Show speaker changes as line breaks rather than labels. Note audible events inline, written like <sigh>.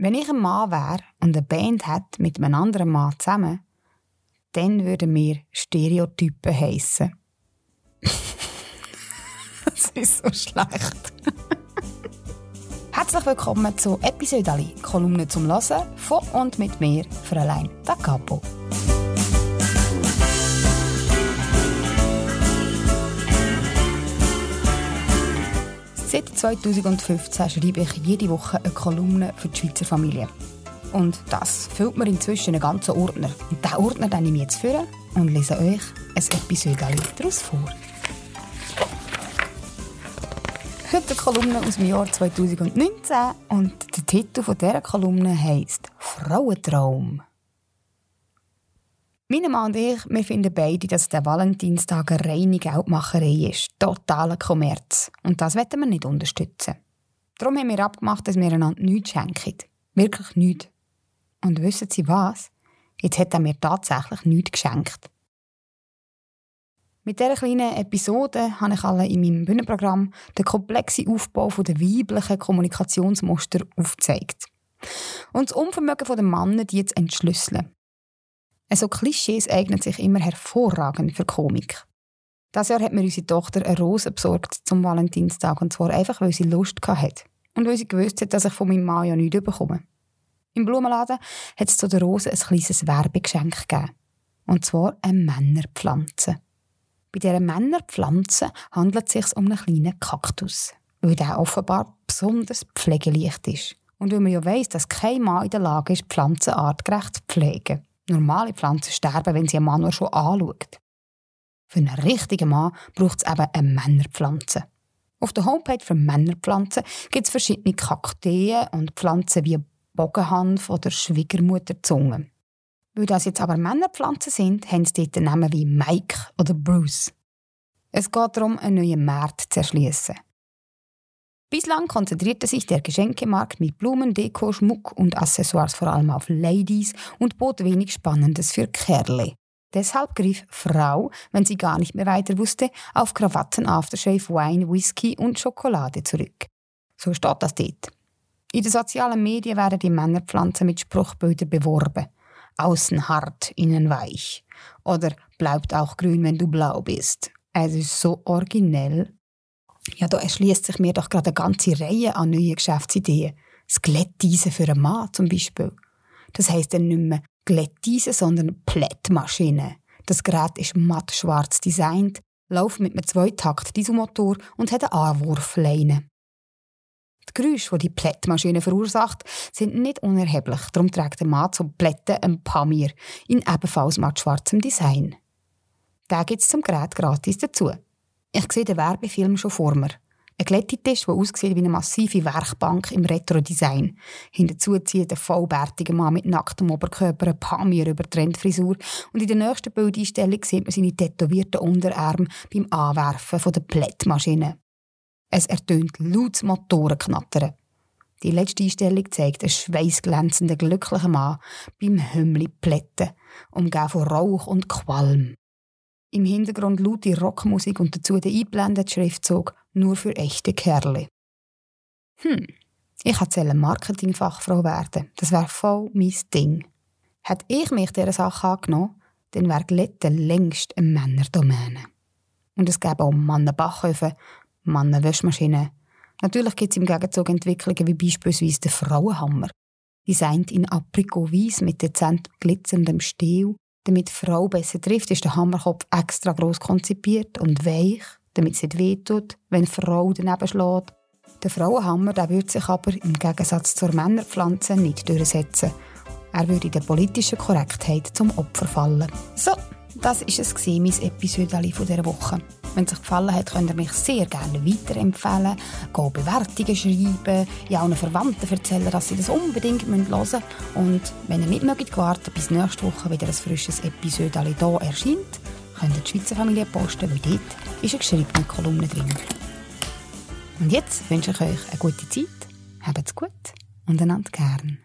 Wenn ich ein Mann wäre und eine Band hätte mit einem anderen Mann zusammen, dann würden wir Stereotypen heissen. <laughs> das ist so schlecht. <laughs> Herzlich willkommen zu Episode Kolumne zum Hören von und mit mir, Fräulein Da Capo. Seit 2015 schreibe ich jede Woche eine Kolumne für die Schweizer Familie. Und das füllt mir inzwischen einen ganzen Ordner. Und diesen Ordner nehme ich jetzt vor und lese euch ein Episode daraus vor. Heute eine Kolumne aus dem Jahr 2019 und der Titel dieser Kolumne heisst Frauentraum. Meine Mann und ich, wir finden beide, dass der Valentinstag eine reine Geldmacherei ist. Totaler Kommerz. Und das wollen wir nicht unterstützen. Darum haben wir abgemacht, dass wir einander nichts schenken. Wirklich nichts. Und wissen Sie was? Jetzt hat er mir tatsächlich nichts geschenkt. Mit dieser kleinen Episode habe ich alle in meinem Bühnenprogramm den komplexen Aufbau der weiblichen Kommunikationsmuster aufgezeigt. Und das Unvermögen der Männer, die zu entschlüsseln. So Klischees eignen sich immer hervorragend für Komik. Das Jahr hat mir unsere Tochter eine Rose besorgt zum Valentinstag und zwar einfach, weil sie Lust hatte und weil sie gewusst hat, dass ich von meinem Mann ja nichts bekomme. Im Blumenladen hat es zu der Rose ein kleines Werbegeschenk gegeben. Und zwar eine Männerpflanze. Bei dieser Männerpflanze handelt es sich um einen kleinen Kaktus, weil der offenbar besonders pflegeleicht ist. Und weil man ja weiss, dass kein Mann in der Lage ist, Pflanzen artgerecht zu pflegen. Normale Pflanzen sterben, wenn sie einen Mann nur schon anschaut. Für einen richtigen Mann braucht es eben eine Männerpflanze. Auf der Homepage für Männerpflanzen gibt es verschiedene Kakteen und Pflanzen wie Bogenhanf oder Schwiegermutterzunge. Weil das jetzt aber Männerpflanzen sind, haben sie dort Namen wie Mike oder Bruce. Es geht darum, einen neuen Markt zu erschließen. Bislang konzentrierte sich der Geschenkemarkt mit Blumen, Deko, Schmuck und Accessoires vor allem auf Ladies und bot wenig Spannendes für Kerle. Deshalb griff Frau, wenn sie gar nicht mehr weiter wusste, auf Krawatten, Aftershave, Wein, Whisky und Schokolade zurück. So steht das dort. In den sozialen Medien werden die Männerpflanzen mit Spruchbildern beworben. Außen hart, innen weich. Oder bleibt auch grün, wenn du blau bist. Es ist so originell ja, da erschließt sich mir doch gerade eine ganze Reihe an neuen Geschäftsideen. Das Glätteisen für einen Mann zum Beispiel. Das heisst dann nicht mehr Glätteisen, sondern Plättmaschine. Das Gerät ist matt schwarz designt, läuft mit einem Zweitakt-Dieselmotor und hat eine Anwurfleine. Die Geräusche, die die Plättmaschine verursacht, sind nicht unerheblich. Darum trägt der Mann zum Plätten ein Pamir in ebenfalls matt schwarzem Design. Da gibt es zum Gerät gratis dazu. Ich sehe den Werbefilm schon vor mir. Ein Glättetisch, der aussieht wie eine massive Werkbank im Retro-Design. Hinterzu zieht ein vollbärtiger Mann mit nacktem Oberkörper ein Pamir über die Trendfrisur und in der nächsten Bildeinstellung sieht man seine tätowierten Unterarme beim Anwerfen der Plättmaschine. Es ertönt lautes Motorenknattern. Die letzte Einstellung zeigt einen schweißglänzenden, glücklichen Mann beim Hümmli Plätten, umgeben von Rauch und Qualm. Im Hintergrund laute Rockmusik und dazu der eingeblendete Schriftzug «Nur für echte Kerle». Hm, ich hätte Marketingfachfrau werden Das wäre voll mein Ding. Hätte ich mich dieser Sache angenommen, dann wäre Glätte längst eine Männerdomäne. Und es gäbe auch Mannenbachöfen, Mannenwäschmaschinen. Natürlich gibt es im Gegenzug Entwicklungen wie beispielsweise den Frauenhammer. Designt in Aprikot-Weiß mit dezent glitzerndem Stiel damit die Frau besser trifft, ist der Hammerkopf extra groß konzipiert und weich, damit es nicht wehtut, wenn die Frau daneben schlägt. Der Frauenhammer der würde sich aber im Gegensatz zur Männerpflanze nicht durchsetzen. Er würde der politischen Korrektheit zum Opfer fallen. So, das war es, mein Episode von dieser Woche. Wenn es euch gefallen hat, könnt ihr mich sehr gerne weiterempfehlen, gehen Bewertungen schreiben, ja allen Verwandten erzählen, dass sie das unbedingt hören müssen. Und wenn ihr nicht mögt warten, bis nächste Woche wieder ein frisches Episode hier erscheint, könnt ihr die Schweizer Familie posten, weil dort ist eine geschriebene Kolumne drin. Und jetzt wünsche ich euch eine gute Zeit, habt's gut und einander gern.